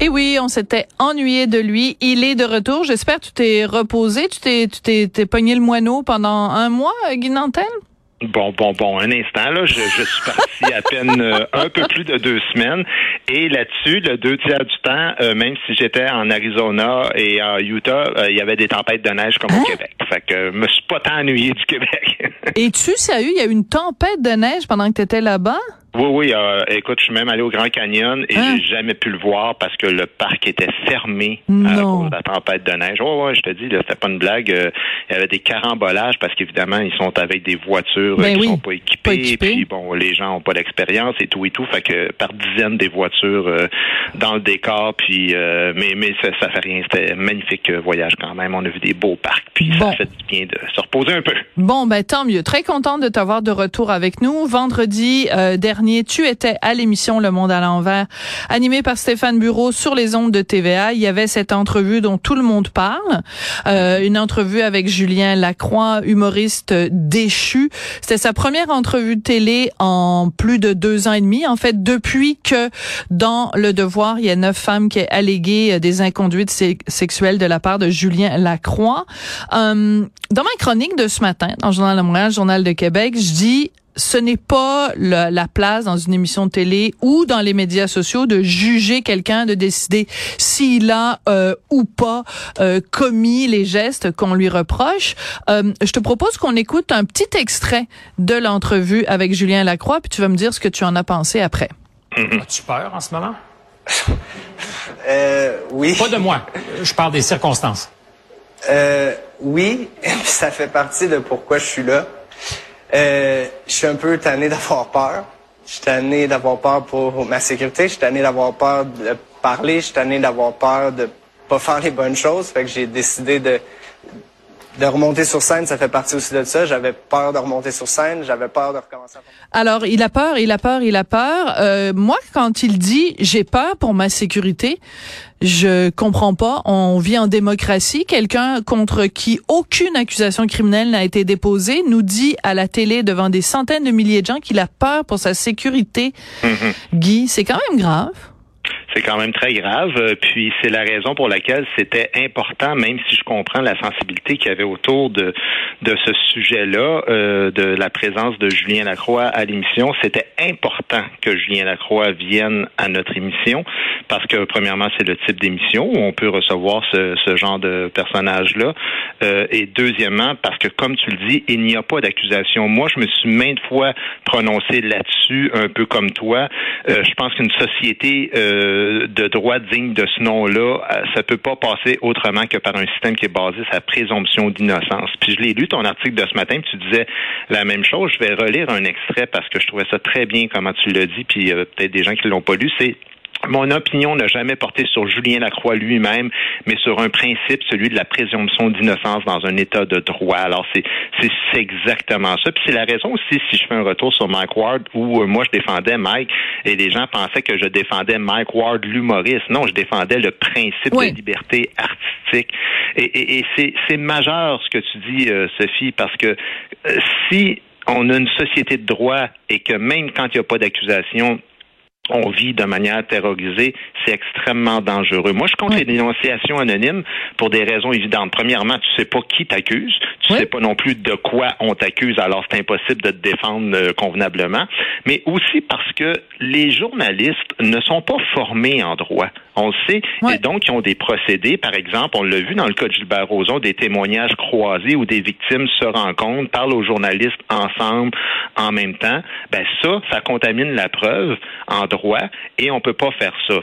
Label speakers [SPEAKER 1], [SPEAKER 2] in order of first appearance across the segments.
[SPEAKER 1] Et oui, on s'était ennuyé de lui. Il est de retour. J'espère que tu t'es reposé. Tu t'es, tu t'es, t'es pogné le moineau pendant un mois, Guy Nantel?
[SPEAKER 2] Bon, bon, bon, un instant, là, je, je suis parti à peine euh, un peu plus de deux semaines. Et là-dessus, le deux tiers du temps, euh, même si j'étais en Arizona et en Utah, euh, il y avait des tempêtes de neige comme au Québec. Fait que euh, me suis pas tant ennuyé du Québec.
[SPEAKER 1] Es-tu sérieux? Il y a eu une tempête de neige pendant que tu étais là-bas?
[SPEAKER 2] Oui, oui, euh, écoute, je suis même allé au Grand Canyon et
[SPEAKER 1] Hein?
[SPEAKER 2] j'ai jamais pu le voir parce que le parc était fermé à
[SPEAKER 1] Non.
[SPEAKER 2] cause de la tempête de neige. Ouais, ouais, je te dis, là, c'était pas une blague. euh, il y avait des carambolages parce qu'évidemment, ils sont avec des voitures euh,
[SPEAKER 1] Ben
[SPEAKER 2] qui
[SPEAKER 1] oui,
[SPEAKER 2] sont pas équipées.
[SPEAKER 1] pas équipées.
[SPEAKER 2] Puis bon, les gens ont pas d'expérience et tout et tout. Fait que par dizaines des voitures euh, dans le décor. Puis euh, mais mais ça, ça fait rien. C'était un magnifique euh, voyage quand même. On a vu des beaux parcs. Puis
[SPEAKER 1] Bon.
[SPEAKER 2] ça fait du bien de se reposer un peu.
[SPEAKER 1] Bon, ben tant mieux. Très contente de t'avoir de retour avec nous. Vendredi euh, tu étais à l'émission Le Monde à l'envers, animée par Stéphane Bureau sur les ondes de TVA. Il y avait cette entrevue dont tout le monde parle, euh, une entrevue avec Julien Lacroix, humoriste déchu. C'était sa première entrevue de télé en plus de deux ans et demi. En fait, depuis que dans Le Devoir, il y a neuf femmes qui ont allégué euh, des inconduites sexuelles de la part de Julien Lacroix. Euh, dans ma chronique de ce matin, dans le Journal de Montréal, Journal de Québec, je dis ce n'est pas le- la place dans une émission de télé ou dans les médias sociaux de juger quelqu'un, de décider s'il a euh, ou pas euh, commis les gestes qu'on lui reproche. Euh, je te propose qu'on écoute un petit extrait de l'entrevue avec Julien Lacroix, puis tu vas me dire ce que tu en as pensé après.
[SPEAKER 3] As-tu peur en ce moment?
[SPEAKER 4] Euh, oui.
[SPEAKER 3] Pas de moi. Je parle des circonstances.
[SPEAKER 4] Euh, oui, ça fait partie de pourquoi je suis là. Euh, je suis un peu tanné d'avoir peur. Je suis tanné d'avoir peur pour ma sécurité. Je suis tanné d'avoir peur de parler. Je suis tanné d'avoir peur de pas faire les bonnes choses. Fait que j'ai décidé de de remonter sur scène. Ça fait partie aussi de ça. J'avais peur de remonter sur scène. J'avais peur de recommencer. À...
[SPEAKER 1] Alors, il a peur, il a peur, il a peur. Euh, moi, quand il dit j'ai peur pour ma sécurité, je comprends pas. On vit en démocratie. Quelqu'un contre qui aucune accusation criminelle n'a été déposée nous dit à la télé devant des centaines de milliers de gens qu'il a peur pour sa sécurité. Guy, c'est quand même grave.
[SPEAKER 2] C'est quand même très grave. euh, Puis c'est la raison pour laquelle c'était important, même si je comprends la sensibilité qu'il y avait autour de ce sujet-là, euh, de la présence de Julien Lacroix à l'émission. C'était important que Julien Lacroix vienne à notre émission parce que premièrement, c'est le type d'émission où on peut recevoir ce, genre de personnage-là. Euh, et deuxièmement, parce que comme tu le dis, il n'y a pas d'accusation. Moi, je me suis maintes fois prononcé là-dessus, un peu comme toi. Je pense qu'une société de droit digne de ce nom-là, euh, ça peut pas passer autrement que par un système qui est basé sur la présomption d'innocence. Puis je l'ai lu ton article de ce matin, puis tu disais la même chose. Je vais relire un extrait parce que je trouvais ça très bien comment tu l'as dit, puis euh, peut-être des gens qui l'ont pas lu. C'est mon opinion n'a jamais porté sur Julien Lacroix lui-même, mais sur un principe, celui de la présomption d'innocence dans un état de droit. Alors, c'est, c'est, c'est exactement ça. Puis c'est la raison aussi, si je fais un retour sur Mike Ward, où euh, moi, je défendais Mike, et les gens pensaient que je défendais Mike Ward, l'humoriste. Non, je défendais le principe
[SPEAKER 1] Oui.
[SPEAKER 2] de liberté artistique. Et, et, et c'est, c'est majeur ce que tu dis, euh, Sophie, parce que euh, si on a une société de droit et que même quand il n'y a pas d'accusation, on vit de manière terrorisée, c'est extrêmement dangereux. Moi, je compte
[SPEAKER 1] Oui.
[SPEAKER 2] les dénonciations anonymes pour des raisons évidentes. Premièrement, tu sais pas qui t'accuse, tu
[SPEAKER 1] Oui.
[SPEAKER 2] sais pas non plus de quoi on t'accuse, alors c'est impossible de te défendre euh, convenablement. Mais aussi parce que les journalistes ne sont pas formés en droit. On le sait, et donc ils ont des procédés. Par exemple, on l'a vu dans le cas de Gilbert Rozon, des témoignages croisés où des victimes se rencontrent, parlent aux journalistes ensemble en même temps. Ben ça, ça contamine la preuve en droit et on peut pas faire ça.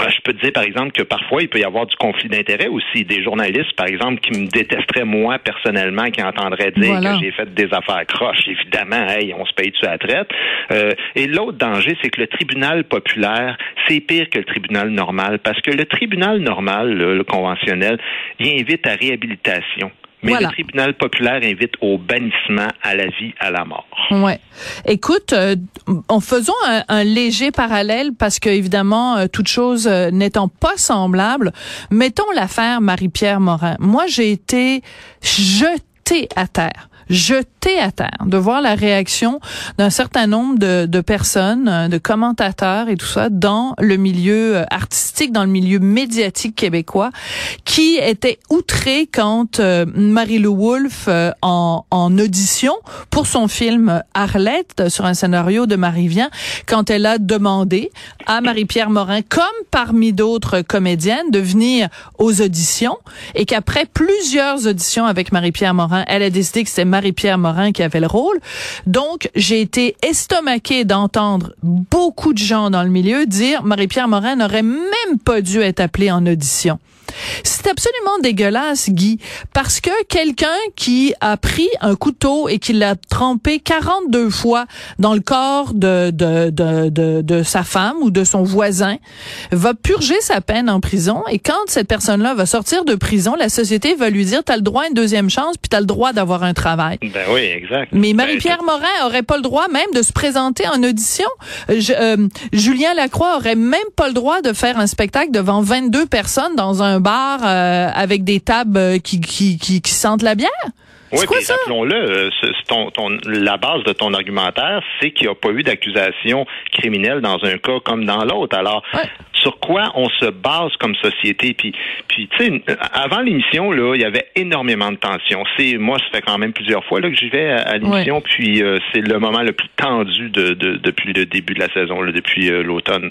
[SPEAKER 2] Euh, Je peux te dire, par exemple, que parfois, il peut y avoir du conflit d'intérêts aussi. Des journalistes, par exemple, qui me détesteraient moi personnellement, qui entendraient dire
[SPEAKER 1] Voilà.
[SPEAKER 2] que j'ai fait des affaires croches. Évidemment, hey, on se paye dessus à la traite. Euh, et l'autre danger, c'est que le tribunal populaire, c'est pire que le tribunal normal, parce que le tribunal normal, là, le conventionnel, il invite à réhabilitation. Mais
[SPEAKER 1] Voilà.
[SPEAKER 2] le tribunal populaire invite au bannissement à la vie, à la mort.
[SPEAKER 1] Ouais. Écoute, euh, en faisant un, un léger parallèle, parce que évidemment, euh, toute chose euh, n'étant pas semblable, mettons l'affaire Marie-Pierre Morin. Moi, j'ai été jetée à terre jeté à terre de voir la réaction d'un certain nombre de, de personnes, euh, de commentateurs et tout ça dans le milieu euh, artistique, dans le milieu médiatique québécois, qui étaient outrés quand euh, Marie-Lou Wolfe, euh, en, en audition pour son film Arlette, sur un scénario de Marie Vien, quand elle a demandé à Marie-Pierre Morin, comme parmi d'autres comédiennes, de venir aux auditions et qu'après plusieurs auditions avec Marie-Pierre Morin, elle a décidé que c'était Marie-Pierre Morin qui avait le rôle. Donc, j'ai été estomaquée d'entendre beaucoup de gens dans le milieu dire Marie-Pierre Morin n'aurait même pas dû être appelée en audition. C'est absolument dégueulasse, Guy, parce que quelqu'un qui a pris un couteau et qui l'a trempé 42 fois dans le corps de, de, de, de, de sa femme ou de son voisin va purger sa peine en prison et quand cette personne-là va sortir de prison, la société va lui dire t'as le droit à une deuxième chance puis t'as le droit d'avoir un travail.
[SPEAKER 2] Ben oui, exact.
[SPEAKER 1] Mais
[SPEAKER 2] Ben,
[SPEAKER 1] Marie-Pierre Morin aurait pas le droit même de se présenter en audition. Euh, je- euh, Julien Lacroix aurait même pas le droit de faire un spectacle devant 22 personnes dans un bar euh, avec des tables euh, qui, qui, qui, qui sentent la bière?
[SPEAKER 2] Oui, puis rappelons-le, euh, c'est ton, ton- la base de ton argumentaire, c'est qu'il n'y a pas eu d'accusation criminelle dans un cas comme dans l'autre. Alors,
[SPEAKER 1] Ouais.
[SPEAKER 2] sur quoi on se base comme société? Puis, puis tu sais, avant l'émission, là, il y avait énormément de tensions. C'est, moi, ça fait quand même plusieurs fois là, que j'y vais à, à l'émission, puis euh, c'est le moment le plus tendu de, de- depuis le début de la saison, là, depuis euh, l'automne.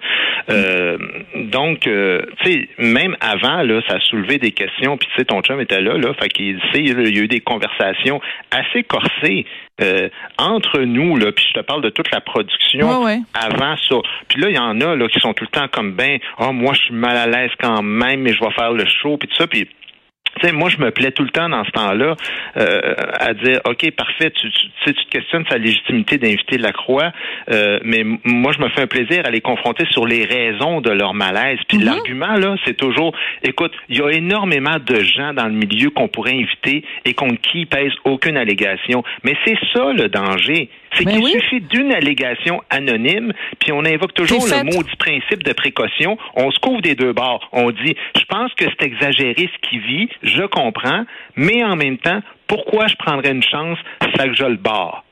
[SPEAKER 2] Euh, donc, euh, tu sais, même avant, là, ça a soulevé des questions, puis tu sais, ton chum était là, là, fait qu'il il y a eu des conversations assez corsées euh, entre nous, là, puis je te parle de toute la production
[SPEAKER 1] Ouais, ouais.
[SPEAKER 2] avant ça. Puis là, il y en a là qui sont tout le temps comme ben, oh moi je suis mal à l'aise quand même, mais je vais faire le show puis tout ça puis tu sais, moi, je me plais tout le temps dans ce temps-là euh, à dire, OK, parfait, tu, tu, tu sais, tu te questionnes sa légitimité d'inviter la croix, euh, mais moi, je me fais un plaisir à les confronter sur les raisons de leur malaise. Puis l'argument, là, c'est toujours, écoute, il y a énormément de gens dans le milieu qu'on pourrait inviter et contre qui pèse aucune allégation. Mais c'est ça le danger. C'est
[SPEAKER 1] Mais
[SPEAKER 2] qu'il
[SPEAKER 1] oui.
[SPEAKER 2] suffit d'une allégation anonyme, puis on invoque toujours le maudit principe de précaution. On se couvre des deux bords. On dit, je pense que c'est exagéré ce qu'il vit, je comprends, mais en même temps, pourquoi je prendrais une chance, ça que je le barre.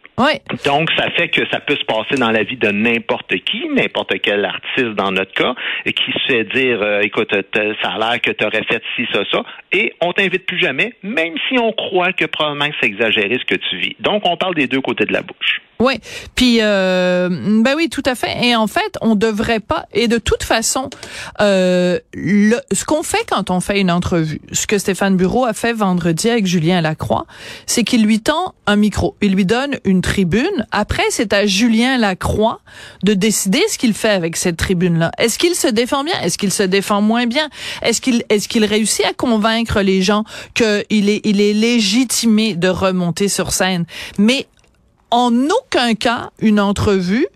[SPEAKER 2] Donc, ça fait que ça peut se passer dans la vie de n'importe qui, n'importe quel artiste dans notre cas, et qui se fait dire, euh, écoute, ça a l'air que tu aurais fait ci, ça, ça, et on t'invite plus jamais, même si on croit que probablement que c'est exagéré ce que tu vis. Donc, on parle des deux côtés de la bouche.
[SPEAKER 1] Oui, puis euh, ben oui, tout à fait. Et en fait, on devrait pas. Et de toute façon, euh, le, ce qu'on fait quand on fait une entrevue, ce que Stéphane Bureau a fait vendredi avec Julien Lacroix, c'est qu'il lui tend un micro, il lui donne une tribune. Après, c'est à Julien Lacroix de décider ce qu'il fait avec cette tribune-là. Est-ce qu'il se défend bien? Est-ce qu'il se défend moins bien? Est-ce qu'il est-ce qu'il réussit à convaincre les gens qu'il est il est légitimé de remonter sur scène? Mais en aucun cas une entrevue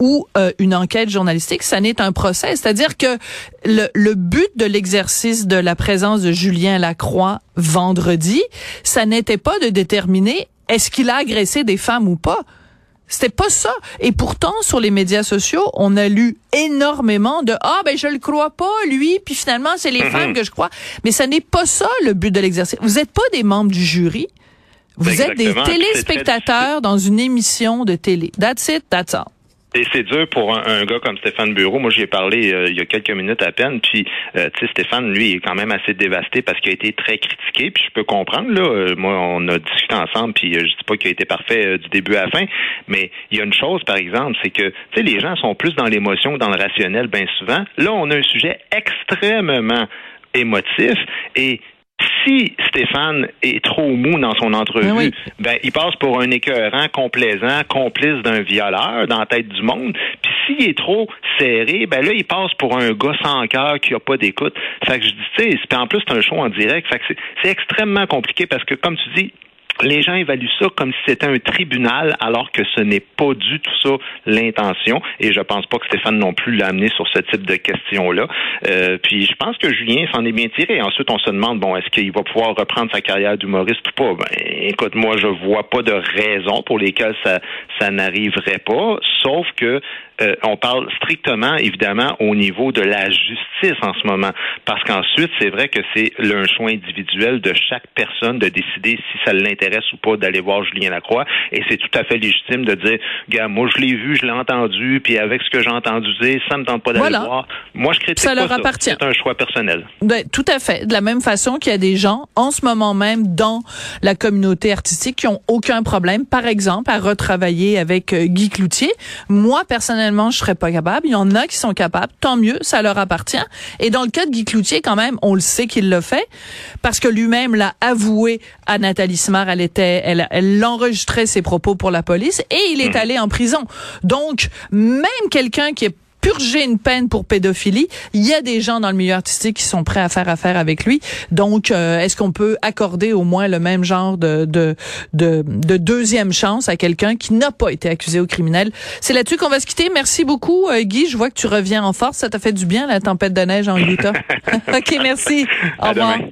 [SPEAKER 1] ou euh, une enquête journalistique, ça n'est un procès. C'est-à-dire que le, le but de l'exercice de la présence de Julien Lacroix vendredi, ça n'était pas de déterminer est-ce qu'il a agressé des femmes ou pas. C'était pas ça. Et pourtant, sur les médias sociaux, on a lu énormément de ah ben je le crois pas lui, puis finalement c'est les femmes que je crois. Mais ça n'est pas ça le but de l'exercice. Vous n'êtes pas des membres du jury. Vous êtes des téléspectateurs dans une émission de télé. That's it, that's all.
[SPEAKER 2] Et c'est dur pour un, un gars comme Stéphane Bureau. Moi, j'y ai parlé euh, il y a quelques minutes à peine. Puis, euh, tu sais, Stéphane, lui, il est quand même assez dévasté parce qu'il a été très critiqué. Puis, je peux comprendre. Là, Euh, moi, on a discuté ensemble. Puis, euh, je dis pas qu'il a été parfait euh, du début à la fin. Mais il y a une chose, par exemple, c'est que, tu sais, les gens sont plus dans l'émotion que dans le rationnel, bien souvent. Là, on a un sujet extrêmement émotif et si Stéphane est trop mou dans son entrevue,
[SPEAKER 1] Ben oui.
[SPEAKER 2] ben il passe pour un écœurant, complaisant, complice d'un violeur dans la tête du monde. Puis s'il est trop serré, ben là il passe pour un gars sans cœur qui a pas d'écoute. Fait que je dis, tu sais, en plus c'est un show en direct. Fait que c'est extrêmement compliqué parce que comme tu dis, les gens évaluent ça comme si c'était un tribunal, alors que ce n'est pas du tout ça l'intention. Et je pense pas que Stéphane non plus l'a amené sur ce type de questions-là. Euh, puis je pense que Julien s'en est bien tiré. Ensuite, on se demande bon, est-ce qu'il va pouvoir reprendre sa carrière d'humoriste ou pas? Ben, écoute, moi, je vois pas de raison pour lesquelles ça, ça n'arriverait pas, sauf que euh, on parle strictement, évidemment, au niveau de la justice en ce moment. Parce qu'ensuite, c'est vrai que c'est un choix individuel de chaque personne de décider si ça l'intéresse ou pas d'aller voir Julien Lacroix. Et c'est tout à fait légitime de dire, gars, moi, je l'ai vu, je l'ai entendu, puis avec ce que j'ai entendu dire, ça me tente pas d'aller voir. Moi, je critique
[SPEAKER 1] ça leur appartient.
[SPEAKER 2] C'est un choix personnel.
[SPEAKER 1] Ben, tout à fait. De la même façon qu'il y a des gens, en ce moment même, dans la communauté artistique, qui ont aucun problème, par exemple, à retravailler avec euh, Guy Cloutier. Moi, personnellement, je serais pas capable. Il y en a qui sont capables. Tant mieux, ça leur appartient. Et dans le cas de Guy Cloutier, quand même, on le sait qu'il l'a fait parce que lui-même l'a avoué à Nathalie Smart. Elle était, elle, elle enregistrait ses propos pour la police et il est allé en prison. Donc, même quelqu'un qui est purger une peine pour pédophilie. Il y a des gens dans le milieu artistique qui sont prêts à faire affaire avec lui. Donc, euh, est-ce qu'on peut accorder au moins le même genre de, de, de, de deuxième chance à quelqu'un qui n'a pas été accusé au criminel? C'est là-dessus qu'on va se quitter. Merci beaucoup, euh, Guy. Je vois que tu reviens en force. Ça t'a fait du bien, la tempête de neige en Utah. OK, merci. Au revoir.